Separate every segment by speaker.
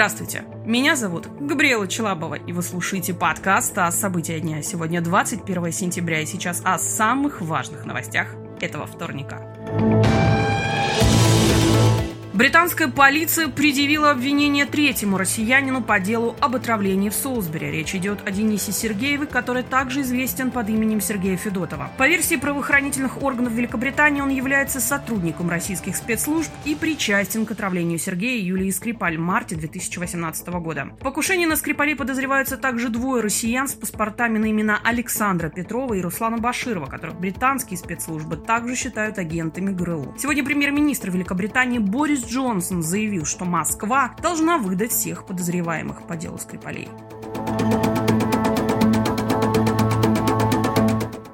Speaker 1: Здравствуйте, меня зовут Габриэла Челабова, и вы слушаете подкаст о событиях дня. Сегодня 21 сентября, и сейчас о самых важных новостях этого вторника. Британская полиция предъявила обвинение третьему россиянину по делу об отравлении в Солсбери. Речь идет о Денисе Сергееве, который также известен под именем Сергея Федотова. По версии правоохранительных органов Великобритании, он является сотрудником российских спецслужб и причастен к отравлению Сергея и Юлии Скрипаль в марте 2018 года. В покушении на Скрипалей подозреваются также двое россиян с паспортами на имена Александра Петрова и Руслана Баширова, которых британские спецслужбы также считают агентами ГРУ. Сегодня премьер-министр Великобритании Борис Джонсон заявил, что Москва должна выдать всех подозреваемых по делу Скрипалей.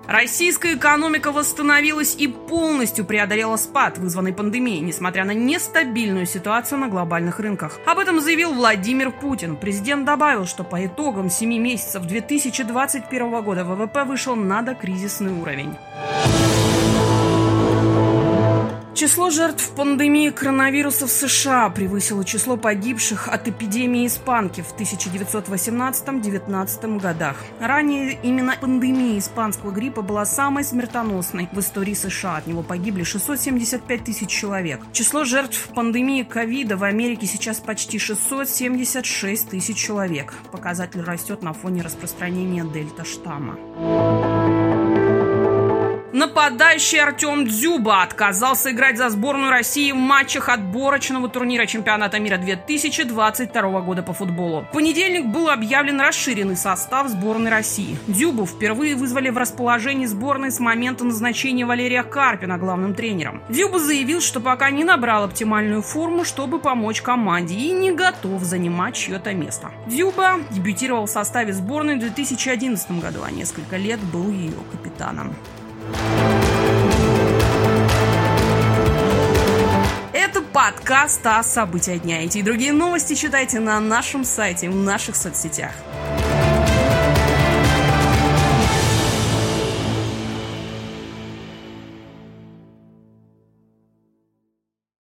Speaker 1: Российская экономика восстановилась и полностью преодолела спад, вызванный пандемией, несмотря на нестабильную ситуацию на глобальных рынках. Об этом заявил Владимир Путин. Президент добавил, что по итогам 7 месяцев 2021 года ВВП вышел на докризисный уровень. Число жертв пандемии коронавируса в США превысило число погибших от эпидемии испанки в 1918-19 годах. Ранее именно пандемия испанского гриппа была самой смертоносной в истории США. От него погибли 675 тысяч человек. Число жертв пандемии ковида в Америке сейчас почти 676 тысяч человек. Показатель растет на фоне распространения дельта-штамма. Нападающий Артем Дзюба отказался играть за сборную России в матчах отборочного турнира чемпионата мира 2022 года по футболу. В понедельник был объявлен расширенный состав сборной России. Дзюбу впервые вызвали в расположении сборной с момента назначения Валерия Карпина главным тренером. Дзюба заявил, что пока не набрал оптимальную форму, чтобы помочь команде и не готов занимать чье-то место. Дзюба дебютировал в составе сборной в 2011 году, а несколько лет был ее капитаном. Это подкаст о событиях дня. Эти и другие новости читайте на нашем сайте, в наших соцсетях.